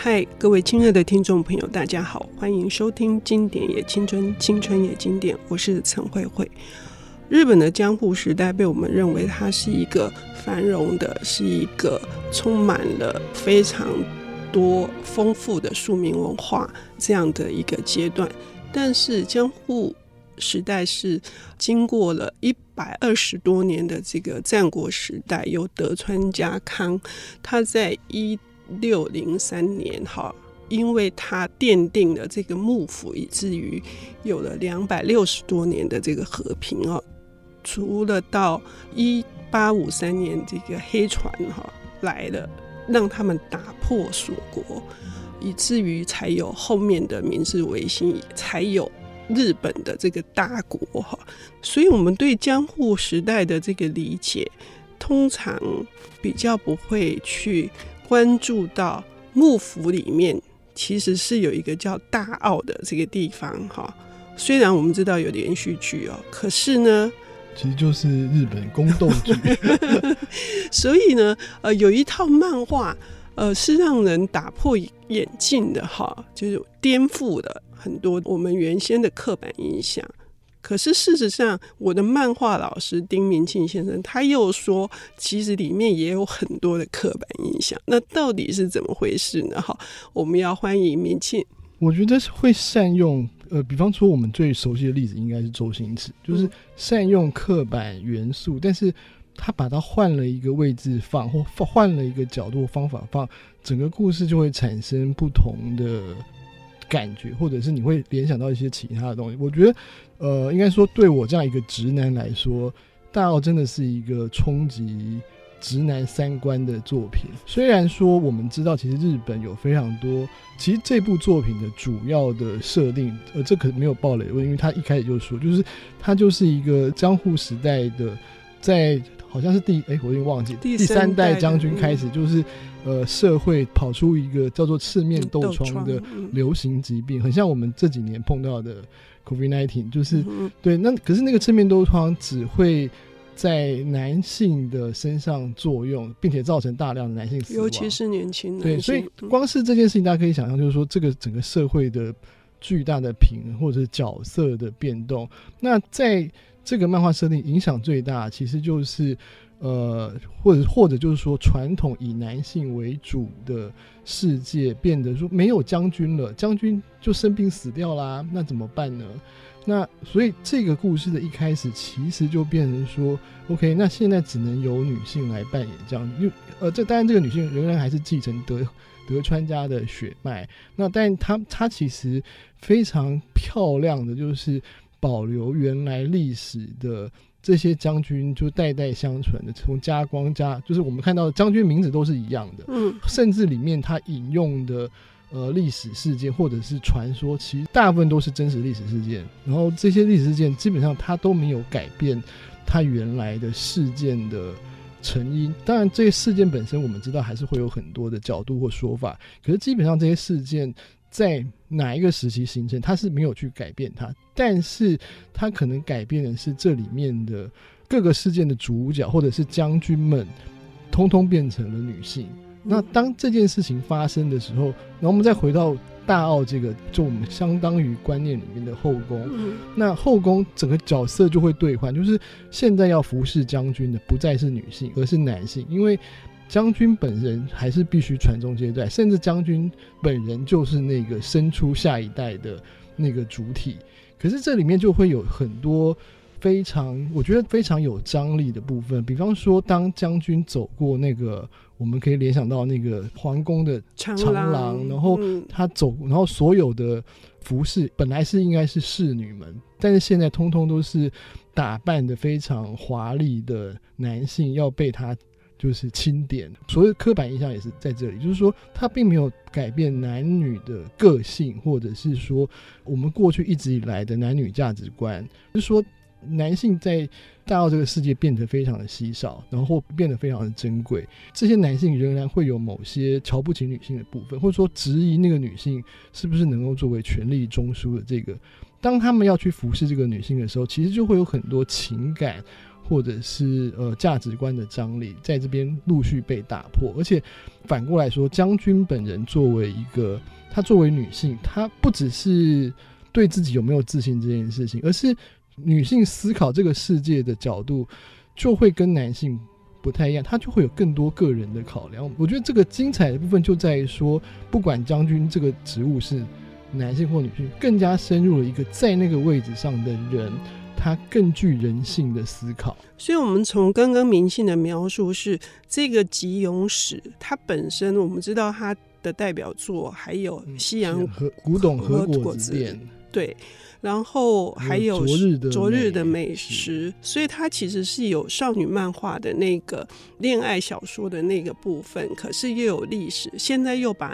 嗨，各位亲爱的听众朋友，大家好，欢迎收听《经典也青春，青春也经典》，我是陈慧慧。日本的江户时代被我们认为它是一个繁荣的，是一个充满了非常多丰富的庶民文化这样的一个阶段。但是江户时代是经过了一百二十多年的这个战国时代，由德川家康他在一六零三年哈，因为他奠定了这个幕府，以至于有了两百六十多年的这个和平哦。除了到一八五三年这个黑船哈来了，让他们打破锁国，以至于才有后面的明治维新，才有日本的这个大国哈。所以，我们对江户时代的这个理解，通常比较不会去。关注到幕府里面，其实是有一个叫大奥的这个地方哈。虽然我们知道有连续剧哦，可是呢，其实就是日本宫斗剧。所以呢，呃，有一套漫画，呃，是让人打破眼镜的哈，就是颠覆了很多我们原先的刻板印象。可是事实上，我的漫画老师丁明庆先生他又说，其实里面也有很多的刻板印象。那到底是怎么回事呢？哈，我们要欢迎明庆。我觉得是会善用，呃，比方说我们最熟悉的例子应该是周星驰，就是善用刻板元素，但是他把它换了一个位置放，或换了一个角度方法放，整个故事就会产生不同的。感觉，或者是你会联想到一些其他的东西。我觉得，呃，应该说对我这样一个直男来说，《大奥》真的是一个冲击直男三观的作品。虽然说我们知道，其实日本有非常多，其实这部作品的主要的设定，呃，这可没有爆雷，因为他一开始就说，就是他就是一个江户时代的，在好像是第哎、欸，我已经忘记第三代将军开始就是。呃，社会跑出一个叫做赤面痘疮的流行疾病，很像我们这几年碰到的 COVID-19，就是、嗯、对。那可是那个赤面痘疮只会在男性的身上作用，并且造成大量的男性死亡，尤其是年轻人。对，所以光是这件事情，大家可以想象，就是说这个整个社会的巨大的平衡或者是角色的变动。那在这个漫画设定影响最大，其实就是。呃，或者或者就是说，传统以男性为主的世界变得说没有将军了，将军就生病死掉啦，那怎么办呢？那所以这个故事的一开始其实就变成说，OK，那现在只能由女性来扮演将军，因为呃，这当然这个女性仍然还是继承德德川家的血脉，那但她她其实非常漂亮的就是保留原来历史的。这些将军就代代相传的，从家光家，就是我们看到的将军名字都是一样的，嗯，甚至里面他引用的呃历史事件或者是传说，其实大部分都是真实历史事件。然后这些历史事件基本上他都没有改变他原来的事件的成因。当然，这些事件本身我们知道还是会有很多的角度或说法，可是基本上这些事件。在哪一个时期形成，他是没有去改变它，但是他可能改变的是这里面的各个事件的主角，或者是将军们，通通变成了女性。那当这件事情发生的时候，然后我们再回到大奥这个，就我们相当于观念里面的后宫，那后宫整个角色就会兑换，就是现在要服侍将军的不再是女性，而是男性，因为。将军本人还是必须传宗接代，甚至将军本人就是那个生出下一代的那个主体。可是这里面就会有很多非常，我觉得非常有张力的部分。比方说，当将军走过那个，我们可以联想到那个皇宫的长廊，然后他走，然后所有的服饰本来是应该是侍女们，但是现在通通都是打扮的非常华丽的男性要被他。就是钦点，所谓刻板印象也是在这里，就是说他并没有改变男女的个性，或者是说我们过去一直以来的男女价值观，就是说男性在大奥这个世界变得非常的稀少，然后变得非常的珍贵。这些男性仍然会有某些瞧不起女性的部分，或者说质疑那个女性是不是能够作为权力中枢的这个。当他们要去服侍这个女性的时候，其实就会有很多情感。或者是呃价值观的张力，在这边陆续被打破。而且反过来说，将军本人作为一个，她作为女性，她不只是对自己有没有自信这件事情，而是女性思考这个世界的角度就会跟男性不太一样，她就会有更多个人的考量。我觉得这个精彩的部分就在于说，不管将军这个职务是男性或女性，更加深入了一个在那个位置上的人。他更具人性的思考，所以，我们从刚刚明信的描述是这个吉永史，他本身我们知道他的代表作还有西洋和古董和果子店，对。然后还有昨日的昨日的美食，所以它其实是有少女漫画的那个恋爱小说的那个部分，可是又有历史，现在又把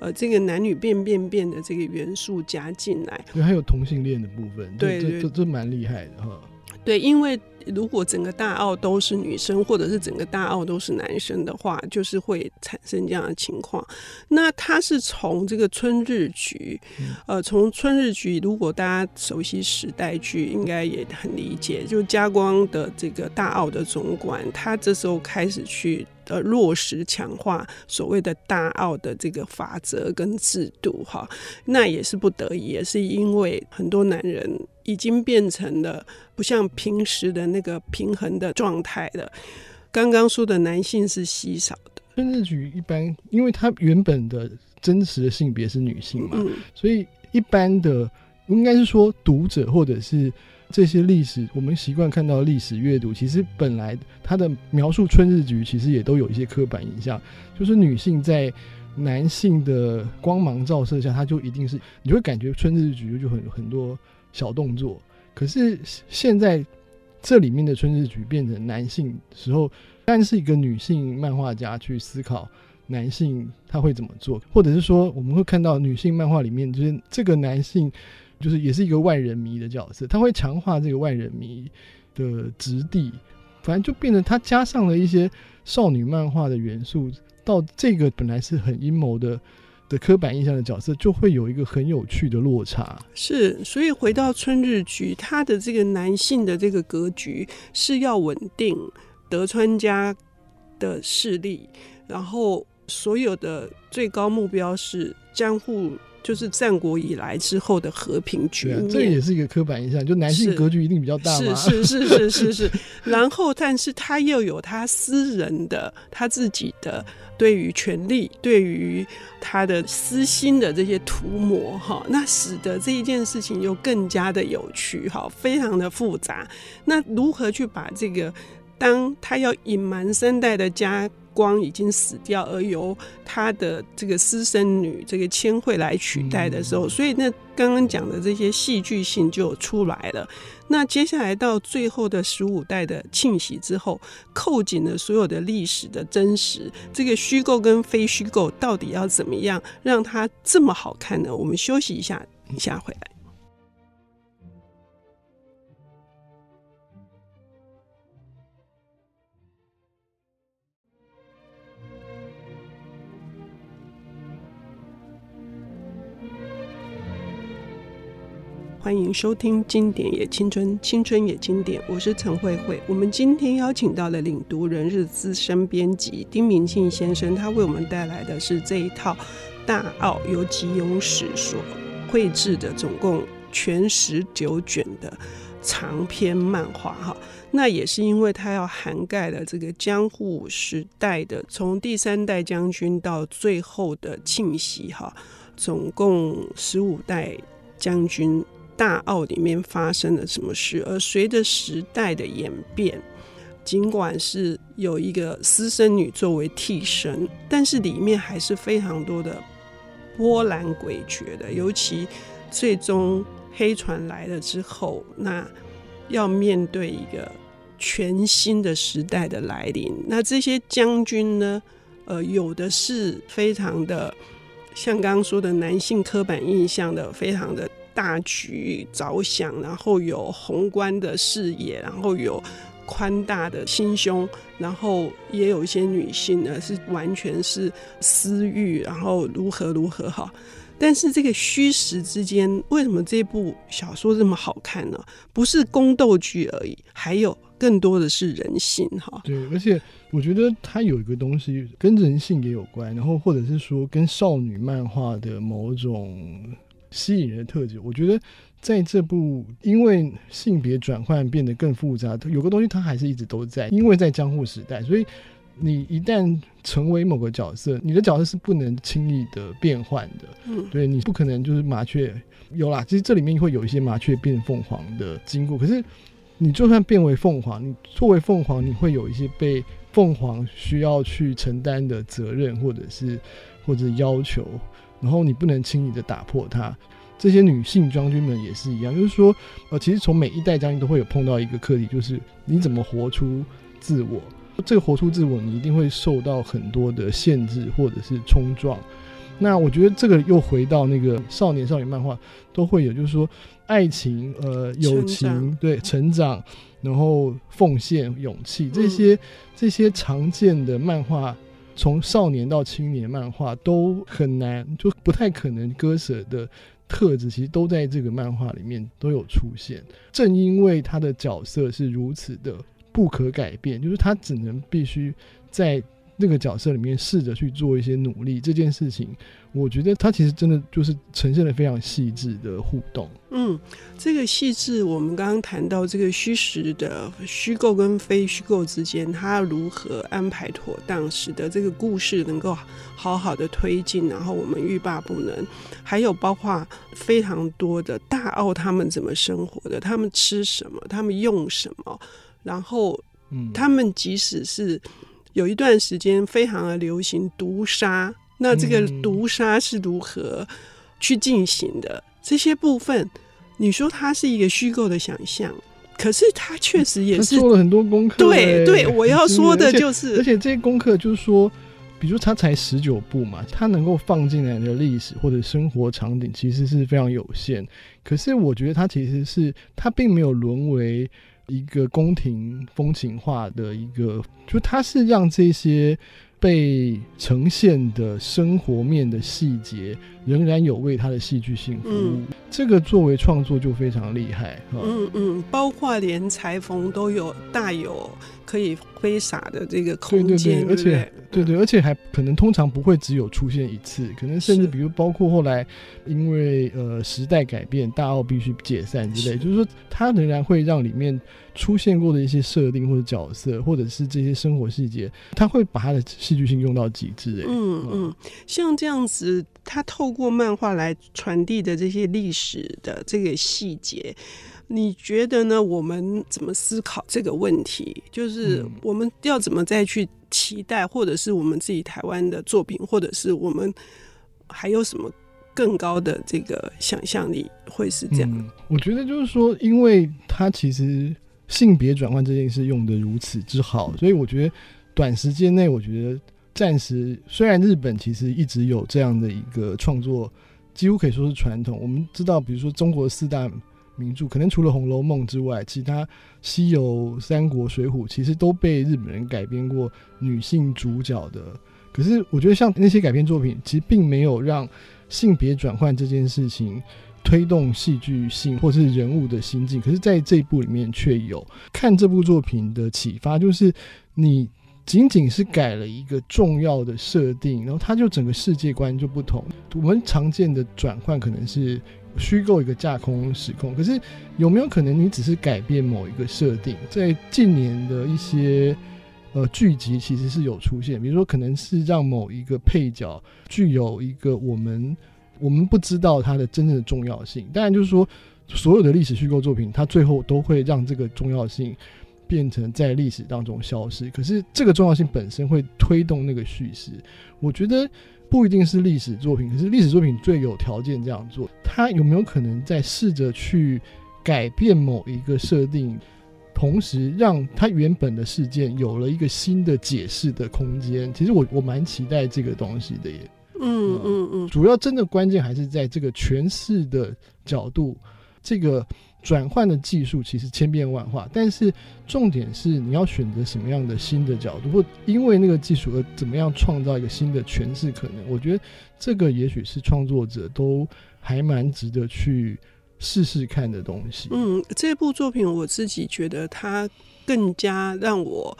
呃这个男女变变变的这个元素加进来，对，还有同性恋的部分，对，这这蛮厉害的哈。对，因为如果整个大澳都是女生，或者是整个大澳都是男生的话，就是会产生这样的情况。那他是从这个春日局，呃，从春日局，如果大家熟悉时代剧，应该也很理解，就加光的这个大澳的总管，他这时候开始去。呃，落实强化所谓的大澳的这个法则跟制度，哈，那也是不得已，也是因为很多男人已经变成了不像平时的那个平衡的状态了。刚刚说的男性是稀少的，春日局一般，因为他原本的真实的性别是女性嘛，嗯、所以一般的应该是说读者或者是。这些历史，我们习惯看到历史阅读，其实本来它的描述春日局，其实也都有一些刻板印象，就是女性在男性的光芒照射下，她就一定是，你会感觉春日局就很很多小动作。可是现在这里面的春日局变成男性时候，但是一个女性漫画家去思考男性他会怎么做，或者是说我们会看到女性漫画里面，就是这个男性。就是也是一个万人迷的角色，他会强化这个万人迷的质地，反正就变成他加上了一些少女漫画的元素，到这个本来是很阴谋的的刻板印象的角色，就会有一个很有趣的落差。是，所以回到春日局，他的这个男性的这个格局是要稳定德川家的势力，然后所有的最高目标是江户。就是战国以来之后的和平局面，啊，这也是一个刻板印象，就男性格局一定比较大吗？是是是是是是。然后，但是他又有他私人的、他自己的对于权力、对于他的私心的这些涂抹，哈，那使得这一件事情又更加的有趣，哈，非常的复杂。那如何去把这个，当他要隐瞒三代的家？光已经死掉，而由他的这个私生女这个千惠来取代的时候，所以那刚刚讲的这些戏剧性就出来了。那接下来到最后的十五代的庆喜之后，扣紧了所有的历史的真实，这个虚构跟非虚构到底要怎么样让它这么好看呢？我们休息一下，一下回来。欢迎收听《经典也青春，青春也经典》，我是陈慧慧。我们今天邀请到了领读人日资深编辑丁明庆先生，他为我们带来的是这一套《大奥》，由吉永史所绘制的，总共全十九卷的长篇漫画。哈，那也是因为他要涵盖了这个江户时代的，从第三代将军到最后的庆喜，哈，总共十五代将军。大奥里面发生了什么事？而随着时代的演变，尽管是有一个私生女作为替身，但是里面还是非常多的波澜诡谲的。尤其最终黑船来了之后，那要面对一个全新的时代的来临。那这些将军呢？呃，有的是非常的像刚刚说的男性刻板印象的，非常的。大局着想，然后有宏观的视野，然后有宽大的心胸，然后也有一些女性呢是完全是私欲，然后如何如何哈。但是这个虚实之间，为什么这部小说这么好看呢？不是宫斗剧而已，还有更多的是人性哈。对，而且我觉得它有一个东西跟人性也有关，然后或者是说跟少女漫画的某种吸引人的特质。我觉得在这部因为性别转换变得更复杂，有个东西它还是一直都在，因为在江户时代，所以你一旦成为某个角色，你的角色是不能轻易的变换的。嗯，对，你不可能就是麻雀。有啦，其实这里面会有一些麻雀变凤凰的经过。可是，你就算变为凤凰，你作为凤凰，你会有一些被凤凰需要去承担的责任，或者是或者要求，然后你不能轻易的打破它。这些女性将军们也是一样，就是说，呃，其实从每一代将军都会有碰到一个课题，就是你怎么活出自我。这个活出自我，你一定会受到很多的限制，或者是冲撞。那我觉得这个又回到那个少年少女漫画都会有，就是说爱情、呃友情，成对成长，然后奉献、勇气这些、嗯、这些常见的漫画，从少年到青年漫画都很难，就不太可能割舍的特质，其实都在这个漫画里面都有出现。正因为他的角色是如此的不可改变，就是他只能必须在。那个角色里面试着去做一些努力，这件事情，我觉得他其实真的就是呈现了非常细致的互动。嗯，这个细致，我们刚刚谈到这个虚实的虚构跟非虚构之间，他如何安排妥当，使得这个故事能够好好的推进，然后我们欲罢不能。还有包括非常多的大奥他们怎么生活的，他们吃什么，他们用什么，然后，嗯，他们即使是。有一段时间非常的流行毒杀，那这个毒杀是如何去进行的？嗯、这些部分，你说它是一个虚构的想象，可是它确实也是做了很多功课。对对，我要说的就是，而且，而且这些功课就是说，比如他才十九部嘛，他能够放进来的历史或者生活场景其实是非常有限。可是我觉得他其实是他并没有沦为。一个宫廷风情化的一个，就它是让这些被呈现的生活面的细节，仍然有为它的戏剧性服务。嗯、这个作为创作就非常厉害。嗯嗯，包括连裁缝都有大有可以挥洒的这个空间，对对对，而且对对，而且还可能通常不会只有出现一次，可能甚至比如包括后来因为呃时代改变，大奥必须解散之类，是。就是说它仍然会让里面出现过的一些设定或者角色，或者是这些生活细节，他会把他的戏剧性用到极致。哎，嗯嗯，像这样子，他透过漫画来传递的这些历史的这个细节，你觉得呢？我们怎么思考这个问题？就是我们要怎么再去期待，或者是我们自己台湾的作品，或者是我们还有什么更高的这个想象力，会是这样？嗯，我觉得就是说，因为他其实。性别转换这件事用的如此之好，所以我觉得短时间内，我觉得暂时虽然日本其实一直有这样的一个创作，几乎可以说是传统。我们知道，比如说中国四大名著，可能除了《红楼梦》之外，其他《西游》《三国》《水浒》其实都被日本人改编过女性主角的。可是我觉得像那些改编作品，其实并没有让性别转换这件事情。推动戏剧性或是人物的心境，可是在这一部里面却有看这部作品的启发，就是你仅仅是改了一个重要的设定，然后它就整个世界观就不同。我们常见的转换可能是虚构一个架空时空，可是有没有可能你只是改变某一个设定？在近年的一些呃剧集其实是有出现，比如说可能是让某一个配角具有一个我们。我们不知道它的真正的重要性，当然就是说，所有的历史虚构作品，它最后都会让这个重要性变成在历史当中消失。可是这个重要性本身会推动那个叙事，我觉得不一定是历史作品，可是历史作品最有条件这样做。他有没有可能在试着去改变某一个设定，同时让他原本的事件有了一个新的解释的空间？其实我我蛮期待这个东西的耶。嗯嗯嗯，主要真的关键还是在这个诠释的角度，这个转换的技术其实千变万化，但是重点是你要选择什么样的新的角度，或因为那个技术而怎么样创造一个新的诠释可能。我觉得这个也许是创作者都还蛮值得去试试看的东西。嗯，这部作品我自己觉得它更加让我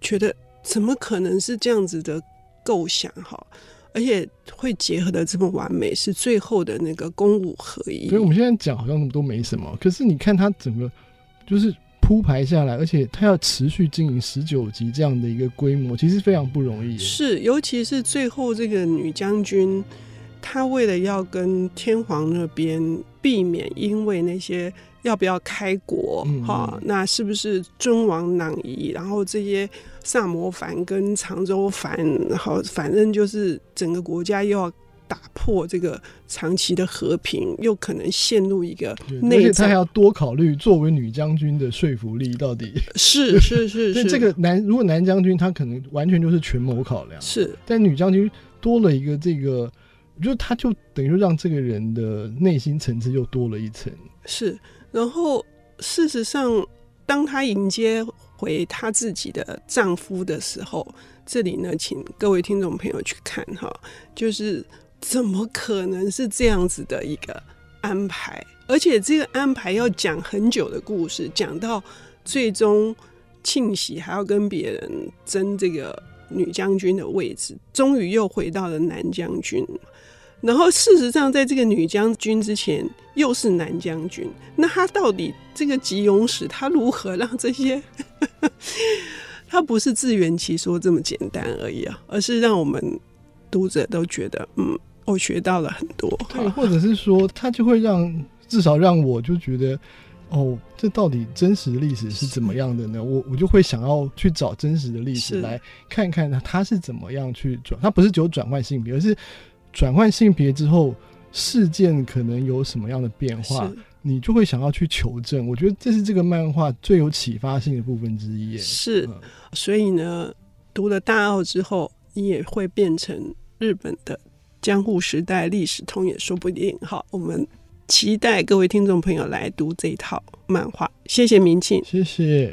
觉得，怎么可能是这样子的构想哈？而且会结合的这么完美，是最后的那个公武合一。所以我们现在讲好像都没什么，可是你看它整个就是铺排下来，而且它要持续经营十九集这样的一个规模，其实非常不容易。是，尤其是最后这个女将军。他为了要跟天皇那边避免，因为那些要不要开国哈、那是不是尊王攘夷？然后这些萨摩藩跟长州藩，好，反正就是整个国家又要打破这个长期的和平，又可能陷入一个内战。而且他还要多考虑作为女将军的说服力到底是是是是。这个男如果男将军他可能完全就是权谋考量，是，但女将军多了一个这个。我觉得他就等于让这个人的内心层次又多了一层。是，然后事实上，当他迎接回他自己的丈夫的时候，这里呢，请各位听众朋友去看哈，就是怎么可能是这样子的一个安排？而且这个安排要讲很久的故事，讲到最终庆喜还要跟别人争这个女将军的位置，终于又回到了男将军。然后，事实上，在这个女将军之前，又是男将军。那他到底这个吉永史，他如何让这些？他不是自圆其说这么简单而已啊，而是让我们读者都觉得，嗯，我学到了很多。对，或者是说，他就会让至少让我就觉得，哦，这到底真实的历史是怎么样的呢？我我就会想要去找真实的历史来看看他他是怎么样去转，他不是只有转换性别，而是。转换性别之后，事件可能有什么样的变化，你就会想要去求证。我觉得这是这个漫画最有启发性的部分之一。是，嗯，所以呢，读了大奥之后，你也会变成日本的江户时代历史通也说不定。好，我们期待各位听众朋友来读这一套漫画。谢谢明庆，谢谢。